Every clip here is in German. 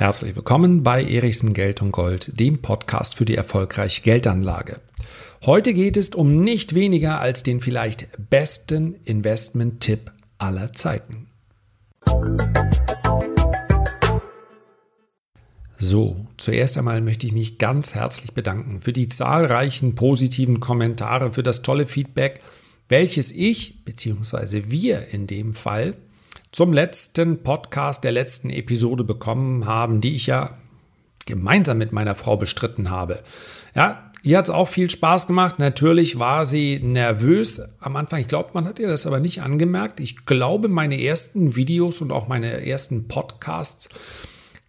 Herzlich willkommen bei Erichsen Geld und Gold, dem Podcast für die erfolgreiche Geldanlage. Heute geht es um nicht weniger als den vielleicht besten Investment-Tipp aller Zeiten. So, zuerst einmal möchte ich mich ganz herzlich bedanken für die zahlreichen positiven Kommentare, für das tolle Feedback, welches ich bzw. wir in dem Fall zum letzten Podcast der letzten Episode bekommen haben, die ich ja gemeinsam mit meiner Frau bestritten habe. Ja, ihr hat es auch viel Spaß gemacht. Natürlich war sie nervös am Anfang. Ich glaube, man hat ihr das aber nicht angemerkt. Ich glaube, meine ersten Videos und auch meine ersten Podcasts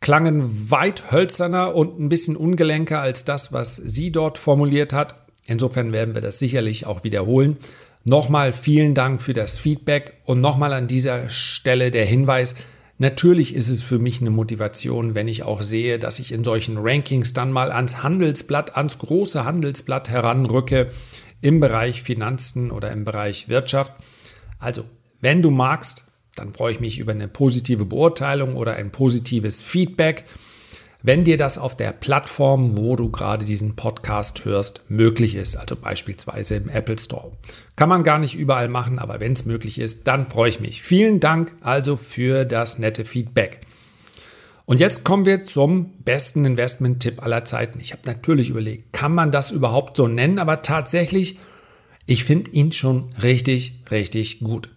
klangen weit hölzerner und ein bisschen ungelenker als das, was sie dort formuliert hat. Insofern werden wir das sicherlich auch wiederholen. Nochmal vielen Dank für das Feedback und nochmal an dieser Stelle der Hinweis, natürlich ist es für mich eine Motivation, wenn ich auch sehe, dass ich in solchen Rankings dann mal ans Handelsblatt, ans große Handelsblatt heranrücke im Bereich Finanzen oder im Bereich Wirtschaft. Also, wenn du magst, dann freue ich mich über eine positive Beurteilung oder ein positives Feedback wenn dir das auf der Plattform, wo du gerade diesen Podcast hörst, möglich ist, also beispielsweise im Apple Store. Kann man gar nicht überall machen, aber wenn es möglich ist, dann freue ich mich. Vielen Dank also für das nette Feedback. Und jetzt kommen wir zum besten Investment-Tipp aller Zeiten. Ich habe natürlich überlegt, kann man das überhaupt so nennen, aber tatsächlich, ich finde ihn schon richtig, richtig gut.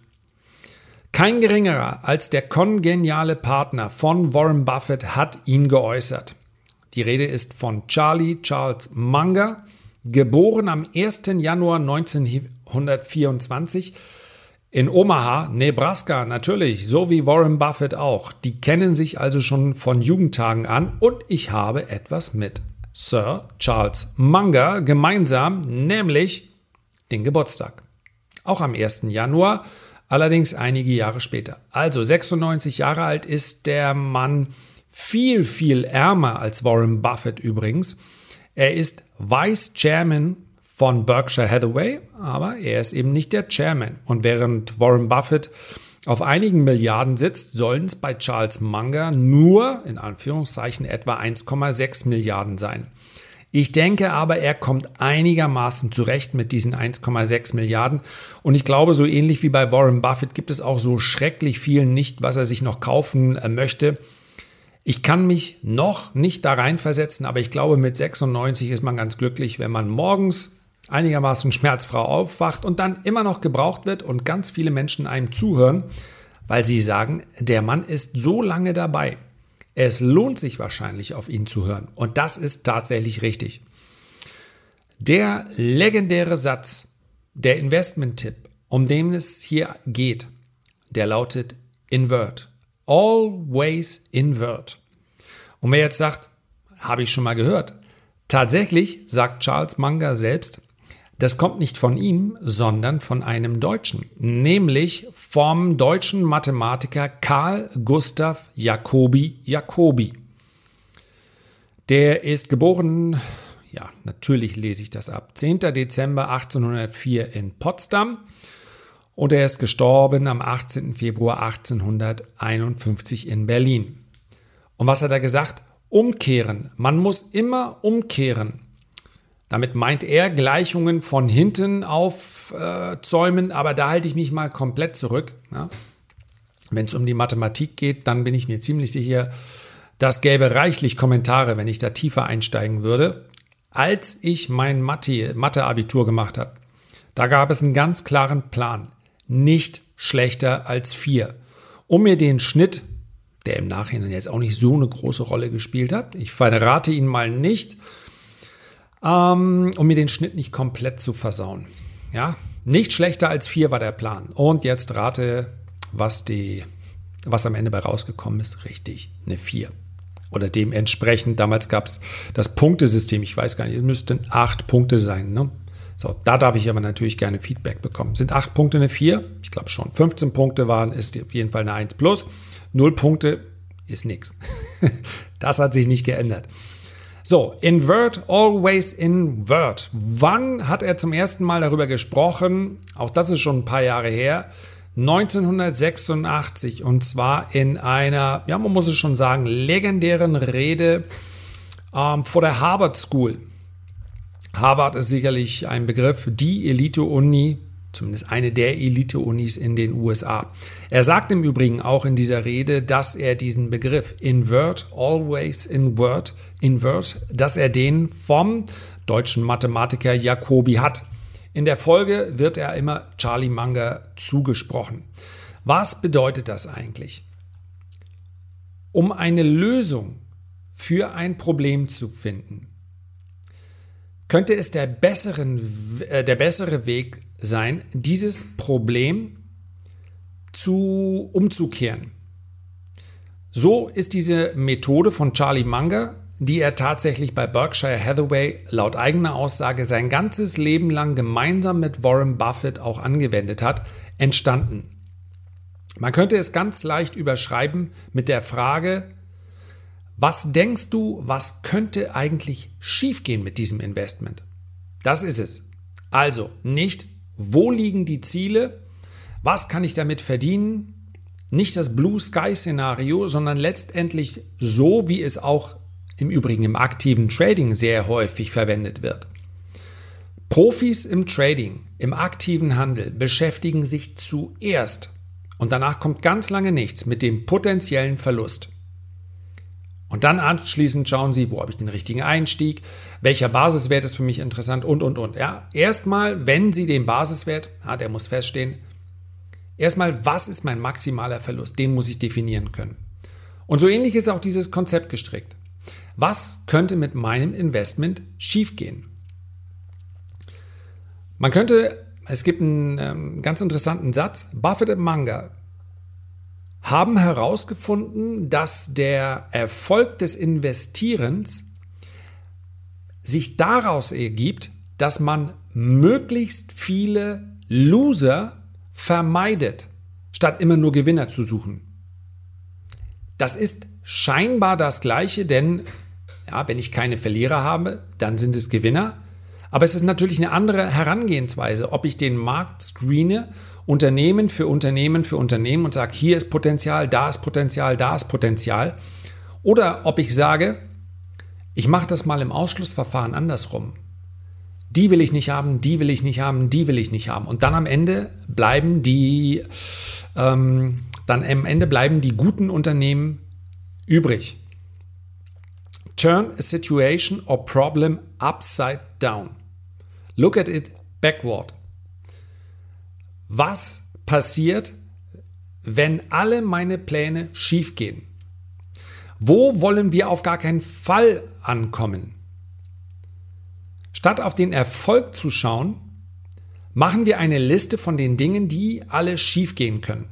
Kein geringerer als der kongeniale Partner von Warren Buffett hat ihn geäußert. Die Rede ist von Charlie Charles Munger, geboren am 1. Januar 1924 in Omaha, Nebraska, natürlich, so wie Warren Buffett auch. Die kennen sich also schon von Jugendtagen an und ich habe etwas mit Sir Charles Munger gemeinsam, nämlich den Geburtstag. Auch am 1. Januar allerdings einige Jahre später. Also 96 Jahre alt ist der Mann, viel, viel ärmer als Warren Buffett übrigens. Er ist Vice Chairman von Berkshire Hathaway, aber er ist eben nicht der Chairman. Und während Warren Buffett auf einigen Milliarden sitzt, sollen es bei Charles Munger nur in Anführungszeichen etwa 1,6 Milliarden sein. Ich denke aber, er kommt einigermaßen zurecht mit diesen 1,6 Milliarden. Und ich glaube, so ähnlich wie bei Warren Buffett gibt es auch so schrecklich viel nicht, was er sich noch kaufen äh, möchte. Ich kann mich noch nicht da reinversetzen, aber ich glaube, mit 96 ist man ganz glücklich, wenn man morgens einigermaßen schmerzfrei aufwacht und dann immer noch gebraucht wird und ganz viele Menschen einem zuhören, weil sie sagen, der Mann ist so lange dabei. Es lohnt sich wahrscheinlich, auf ihn zu hören. Und das ist tatsächlich richtig. Der legendäre Satz, der Investment-Tipp, um den es hier geht, der lautet invert. Always invert. Und wer jetzt sagt, habe ich schon mal gehört. Tatsächlich sagt Charles Munger selbst, das kommt nicht von ihm, sondern von einem Deutschen, nämlich vom deutschen Mathematiker Karl Gustav Jacobi Jacobi. Der ist geboren, ja, natürlich lese ich das ab, 10. Dezember 1804 in Potsdam und er ist gestorben am 18. Februar 1851 in Berlin. Und was hat er gesagt? Umkehren. Man muss immer umkehren. Damit meint er Gleichungen von hinten aufzäumen, äh, aber da halte ich mich mal komplett zurück. Ja. Wenn es um die Mathematik geht, dann bin ich mir ziemlich sicher, das gäbe reichlich Kommentare, wenn ich da tiefer einsteigen würde. Als ich mein Mathe-Abitur gemacht habe, da gab es einen ganz klaren Plan. Nicht schlechter als vier. Um mir den Schnitt, der im Nachhinein jetzt auch nicht so eine große Rolle gespielt hat, ich verrate ihn mal nicht, ähm, um mir den Schnitt nicht komplett zu versauen. Ja, nicht schlechter als vier war der Plan. Und jetzt rate, was, die, was am Ende bei rausgekommen ist. Richtig, eine vier. Oder dementsprechend, damals gab es das Punktesystem, ich weiß gar nicht, es müssten acht Punkte sein. Ne? So, da darf ich aber natürlich gerne Feedback bekommen. Sind acht Punkte eine vier? Ich glaube schon. 15 Punkte waren, ist auf jeden Fall eine 1 plus. Null Punkte ist nichts. Das hat sich nicht geändert. So, invert, always invert. Wann hat er zum ersten Mal darüber gesprochen? Auch das ist schon ein paar Jahre her. 1986 und zwar in einer, ja, man muss es schon sagen, legendären Rede ähm, vor der Harvard School. Harvard ist sicherlich ein Begriff, die Elite-Uni, zumindest eine der Elite-Unis in den USA. Er sagt im Übrigen auch in dieser Rede, dass er diesen Begriff invert, always invert, invert, dass er den vom deutschen Mathematiker Jacobi hat. In der Folge wird er immer Charlie Munger zugesprochen. Was bedeutet das eigentlich? Um eine Lösung für ein Problem zu finden, könnte es der, besseren, äh, der bessere Weg sein, dieses Problem zu umzukehren. So ist diese Methode von Charlie Munger die er tatsächlich bei Berkshire Hathaway laut eigener Aussage sein ganzes Leben lang gemeinsam mit Warren Buffett auch angewendet hat, entstanden. Man könnte es ganz leicht überschreiben mit der Frage, was denkst du, was könnte eigentlich schiefgehen mit diesem Investment? Das ist es. Also nicht, wo liegen die Ziele, was kann ich damit verdienen, nicht das Blue Sky Szenario, sondern letztendlich so, wie es auch im Übrigen im aktiven Trading sehr häufig verwendet wird. Profis im Trading, im aktiven Handel beschäftigen sich zuerst und danach kommt ganz lange nichts mit dem potenziellen Verlust. Und dann anschließend schauen Sie, wo habe ich den richtigen Einstieg, welcher Basiswert ist für mich interessant und, und, und. Ja, erstmal, wenn Sie den Basiswert, ja, der muss feststehen, erstmal, was ist mein maximaler Verlust? Den muss ich definieren können. Und so ähnlich ist auch dieses Konzept gestrickt. Was könnte mit meinem Investment schiefgehen? Man könnte, es gibt einen ähm, ganz interessanten Satz, Buffett und Munger haben herausgefunden, dass der Erfolg des Investierens sich daraus ergibt, dass man möglichst viele Loser vermeidet, statt immer nur Gewinner zu suchen. Das ist scheinbar das Gleiche, denn ja, wenn ich keine Verlierer habe, dann sind es Gewinner. Aber es ist natürlich eine andere Herangehensweise, ob ich den Markt screene, Unternehmen für Unternehmen für Unternehmen und sage, hier ist Potenzial, da ist Potenzial, da ist Potenzial. Oder ob ich sage, ich mache das mal im Ausschlussverfahren andersrum. Die will ich nicht haben, die will ich nicht haben, die will ich nicht haben. Und dann am Ende bleiben die, ähm, dann am Ende bleiben die guten Unternehmen übrig. Turn a situation or problem upside down. Look at it backward. Was passiert, wenn alle meine Pläne schiefgehen? Wo wollen wir auf gar keinen Fall ankommen? Statt auf den Erfolg zu schauen, machen wir eine Liste von den Dingen, die alle schiefgehen können.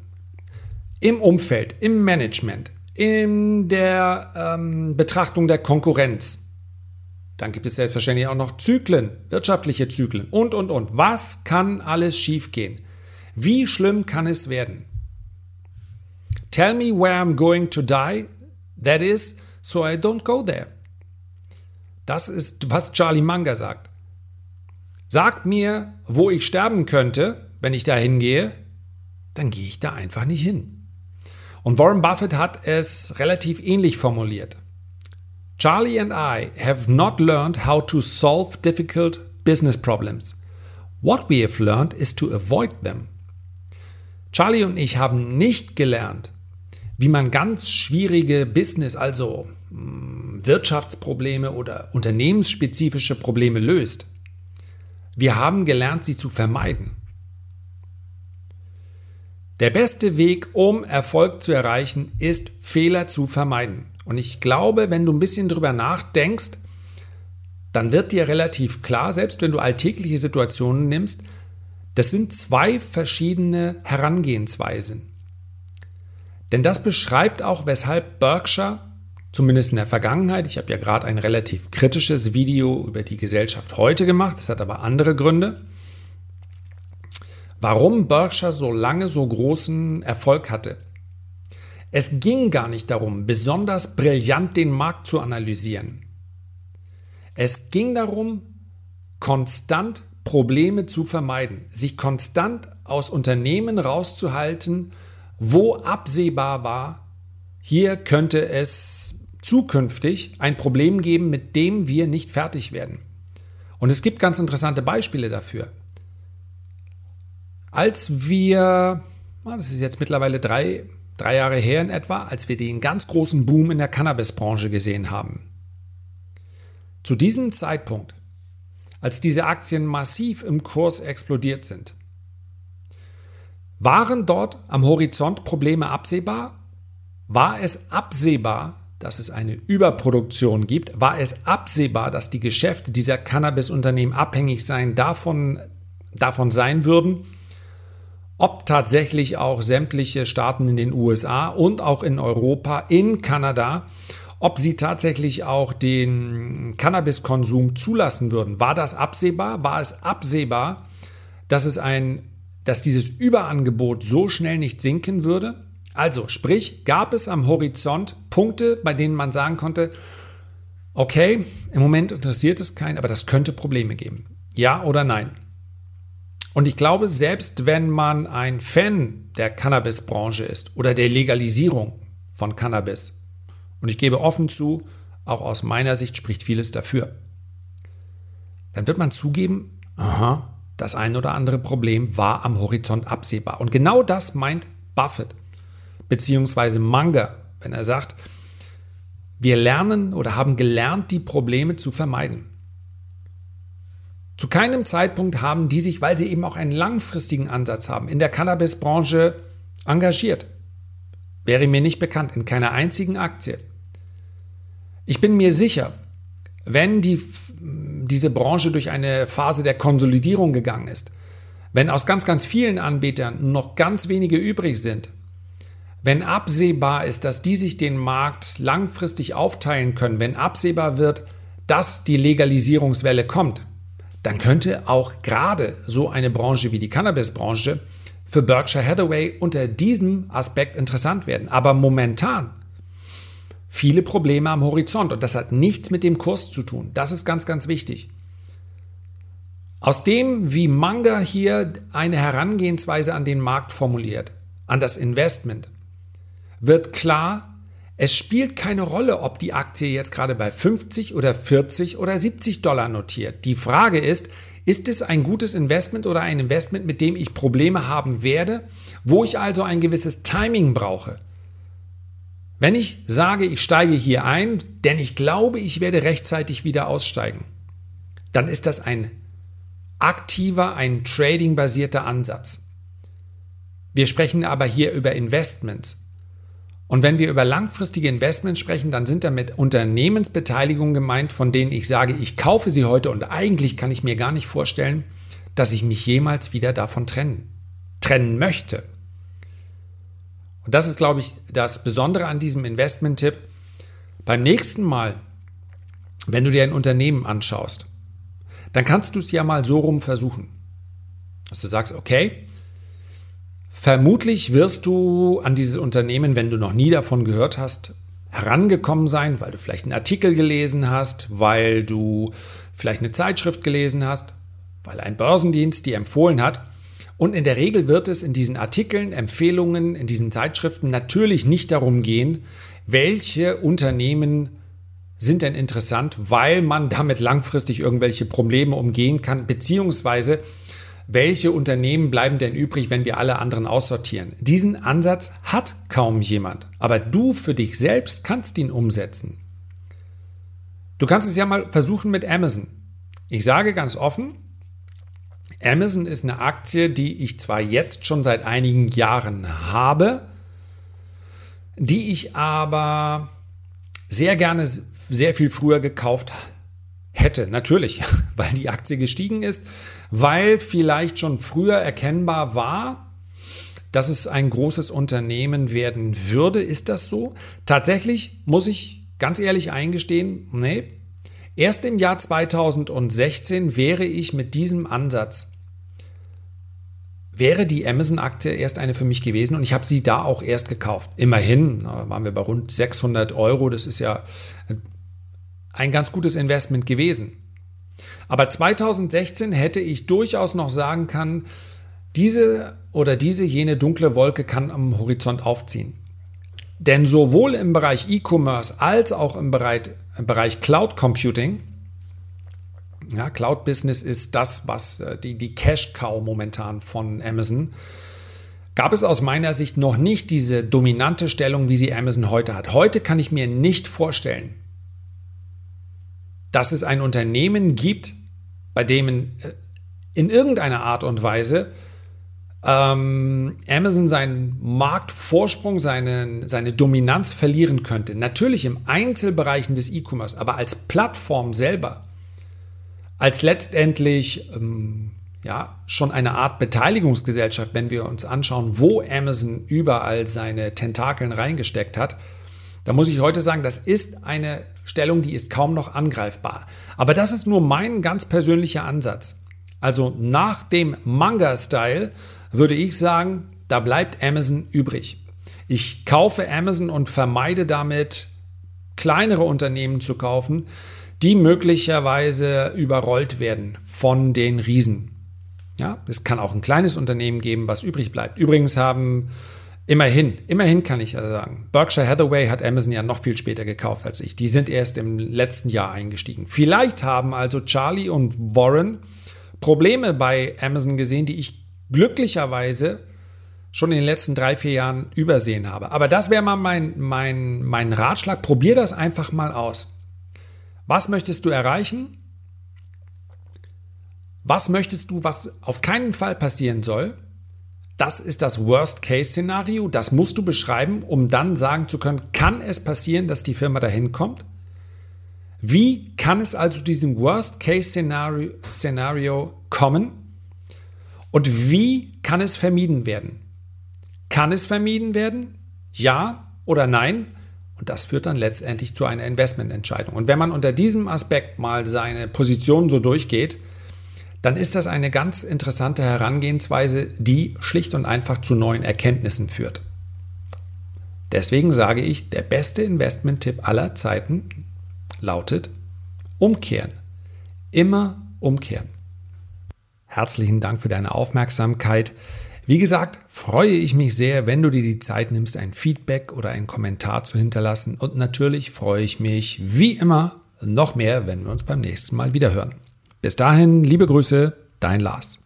Im Umfeld, im Management, in der ähm, Betrachtung der Konkurrenz. Dann gibt es selbstverständlich auch noch Zyklen, wirtschaftliche Zyklen und, und, und. Was kann alles schiefgehen? Wie schlimm kann es werden? Tell me where I'm going to die. That is, so I don't go there. Das ist, was Charlie Munger sagt. Sagt mir, wo ich sterben könnte, wenn ich da hingehe, dann gehe ich da einfach nicht hin. Und Warren Buffett hat es relativ ähnlich formuliert. Charlie and I have not learned how to solve difficult business problems. What we have learned is to avoid them. Charlie und ich haben nicht gelernt, wie man ganz schwierige Business, also hm, Wirtschaftsprobleme oder unternehmensspezifische Probleme löst. Wir haben gelernt, sie zu vermeiden. Der beste Weg, um Erfolg zu erreichen, ist Fehler zu vermeiden. Und ich glaube, wenn du ein bisschen drüber nachdenkst, dann wird dir relativ klar, selbst wenn du alltägliche Situationen nimmst, das sind zwei verschiedene Herangehensweisen. Denn das beschreibt auch, weshalb Berkshire, zumindest in der Vergangenheit, ich habe ja gerade ein relativ kritisches Video über die Gesellschaft heute gemacht, das hat aber andere Gründe, warum Berkshire so lange so großen Erfolg hatte. Es ging gar nicht darum, besonders brillant den Markt zu analysieren. Es ging darum, konstant Probleme zu vermeiden, sich konstant aus Unternehmen rauszuhalten, wo absehbar war, hier könnte es zukünftig ein Problem geben, mit dem wir nicht fertig werden. Und es gibt ganz interessante Beispiele dafür. Als wir, das ist jetzt mittlerweile drei, drei Jahre her in etwa, als wir den ganz großen Boom in der Cannabisbranche gesehen haben. Zu diesem Zeitpunkt, als diese Aktien massiv im Kurs explodiert sind, waren dort am Horizont Probleme absehbar? War es absehbar, dass es eine Überproduktion gibt? War es absehbar, dass die Geschäfte dieser Cannabis-Unternehmen abhängig sein, davon, davon sein würden? Ob tatsächlich auch sämtliche Staaten in den USA und auch in Europa, in Kanada, ob sie tatsächlich auch den Cannabiskonsum zulassen würden. War das absehbar? War es absehbar, dass es ein dass dieses Überangebot so schnell nicht sinken würde? Also, sprich, gab es am Horizont Punkte, bei denen man sagen konnte, okay, im Moment interessiert es keinen, aber das könnte Probleme geben. Ja oder nein? Und ich glaube, selbst wenn man ein Fan der Cannabisbranche ist oder der Legalisierung von Cannabis, und ich gebe offen zu, auch aus meiner Sicht spricht vieles dafür, dann wird man zugeben, aha, das ein oder andere Problem war am Horizont absehbar. Und genau das meint Buffett beziehungsweise Munger, wenn er sagt, wir lernen oder haben gelernt, die Probleme zu vermeiden. Zu keinem Zeitpunkt haben die sich, weil sie eben auch einen langfristigen Ansatz haben, in der Cannabisbranche engagiert. Wäre mir nicht bekannt, in keiner einzigen Aktie. Ich bin mir sicher, wenn die diese Branche durch eine Phase der Konsolidierung gegangen ist, wenn aus ganz, ganz vielen Anbietern noch ganz wenige übrig sind, wenn absehbar ist, dass die sich den Markt langfristig aufteilen können, wenn absehbar wird, dass die Legalisierungswelle kommt, dann könnte auch gerade so eine Branche wie die Cannabisbranche für Berkshire Hathaway unter diesem Aspekt interessant werden. Aber momentan viele Probleme am Horizont und das hat nichts mit dem Kurs zu tun. Das ist ganz, ganz wichtig. Aus dem, wie Manga hier eine Herangehensweise an den Markt formuliert, an das Investment, wird klar, es spielt keine Rolle, ob die Aktie jetzt gerade bei 50 oder 40 oder 70 Dollar notiert. Die Frage ist, ist es ein gutes Investment oder ein Investment, mit dem ich Probleme haben werde, wo ich also ein gewisses Timing brauche? Wenn ich sage, ich steige hier ein, denn ich glaube, ich werde rechtzeitig wieder aussteigen, dann ist das ein aktiver, ein trading-basierter Ansatz. Wir sprechen aber hier über Investments. Und wenn wir über langfristige Investments sprechen, dann sind damit Unternehmensbeteiligungen gemeint, von denen ich sage, ich kaufe sie heute und eigentlich kann ich mir gar nicht vorstellen, dass ich mich jemals wieder davon trennen, trennen möchte. Und das ist, glaube ich, das Besondere an diesem Investment-Tipp. Beim nächsten Mal, wenn du dir ein Unternehmen anschaust, dann kannst du es ja mal so rum versuchen. Dass du sagst, okay, vermutlich wirst du an dieses Unternehmen, wenn du noch nie davon gehört hast, herangekommen sein, weil du vielleicht einen Artikel gelesen hast, weil du vielleicht eine Zeitschrift gelesen hast, weil ein Börsendienst dir empfohlen hat. Und in der Regel wird es in diesen Artikeln, Empfehlungen, in diesen Zeitschriften natürlich nicht darum gehen, welche Unternehmen sind denn interessant, weil man damit langfristig irgendwelche Probleme umgehen kann, beziehungsweise welche Unternehmen bleiben denn übrig, wenn wir alle anderen aussortieren? Diesen Ansatz hat kaum jemand, aber du für dich selbst kannst ihn umsetzen. Du kannst es ja mal versuchen mit Amazon. Ich sage ganz offen, Amazon ist eine Aktie, die ich zwar jetzt schon seit einigen Jahren habe, die ich aber sehr gerne sehr viel früher gekauft hätte. Natürlich, weil die Aktie gestiegen ist, weil vielleicht schon früher erkennbar war, dass es ein großes Unternehmen werden würde. Ist das so? Tatsächlich muss ich ganz ehrlich eingestehen, nee. Erst im Jahr 2016 wäre ich mit diesem Ansatz wäre die Amazon-Aktie erst eine für mich gewesen und ich habe sie da auch erst gekauft. Immerhin waren wir bei rund 600 Euro. Das ist ja ein ganz gutes Investment gewesen. Aber 2016 hätte ich durchaus noch sagen können, diese oder diese jene dunkle Wolke kann am Horizont aufziehen. Denn sowohl im Bereich E-Commerce als auch im Bereich Cloud Computing, ja, Cloud Business ist das, was äh, die, die Cash-Cow momentan von Amazon, gab es aus meiner Sicht noch nicht diese dominante Stellung, wie sie Amazon heute hat. Heute kann ich mir nicht vorstellen, dass es ein Unternehmen gibt, bei dem äh, in irgendeiner Art und Weise ähm, Amazon seinen Marktvorsprung, seine, seine Dominanz verlieren könnte. Natürlich im Einzelbereichen des E-Commerce, aber als Plattform selber, als letztendlich ähm, ja, schon eine Art Beteiligungsgesellschaft, wenn wir uns anschauen, wo Amazon überall seine Tentakeln reingesteckt hat, da muss ich heute sagen, das ist eine Stellung, die ist kaum noch angreifbar. Aber das ist nur mein ganz persönlicher Ansatz. Also nach dem Manga-Style würde ich sagen, da bleibt Amazon übrig. Ich kaufe Amazon und vermeide damit, kleinere Unternehmen zu kaufen, die möglicherweise überrollt werden von den Riesen. Ja, es kann auch ein kleines Unternehmen geben, was übrig bleibt. Übrigens haben immerhin, immerhin kann ich sagen, Berkshire Hathaway hat Amazon ja noch viel später gekauft als ich. Die sind erst im letzten Jahr eingestiegen. Vielleicht haben also Charlie und Warren Probleme bei Amazon gesehen, die ich glücklicherweise schon in den letzten drei, vier Jahren übersehen habe. Aber das wäre mal mein, mein, mein Ratschlag. Probier das einfach mal aus. Was möchtest du erreichen? Was möchtest du, was auf keinen Fall passieren soll? Das ist das Worst-Case-Szenario. Das musst du beschreiben, um dann sagen zu können, kann es passieren, dass die Firma dahin kommt? Wie kann es also diesem Worst-Case-Szenario kommen? Und wie kann es vermieden werden? Kann es vermieden werden? Ja oder nein? Und das führt dann letztendlich zu einer Investmententscheidung. Und wenn man unter diesem Aspekt mal seine Position so durchgeht, dann ist das eine ganz interessante Herangehensweise, die schlicht und einfach zu neuen Erkenntnissen führt. Deswegen sage ich, der beste Investment-Tipp aller Zeiten lautet umkehren. Immer umkehren. Herzlichen Dank für deine Aufmerksamkeit. Wie gesagt, freue ich mich sehr, wenn du dir die Zeit nimmst, ein Feedback oder einen Kommentar zu hinterlassen. Und natürlich freue ich mich wie immer noch mehr, wenn wir uns beim nächsten Mal wieder hören. Bis dahin, liebe Grüße, dein Lars.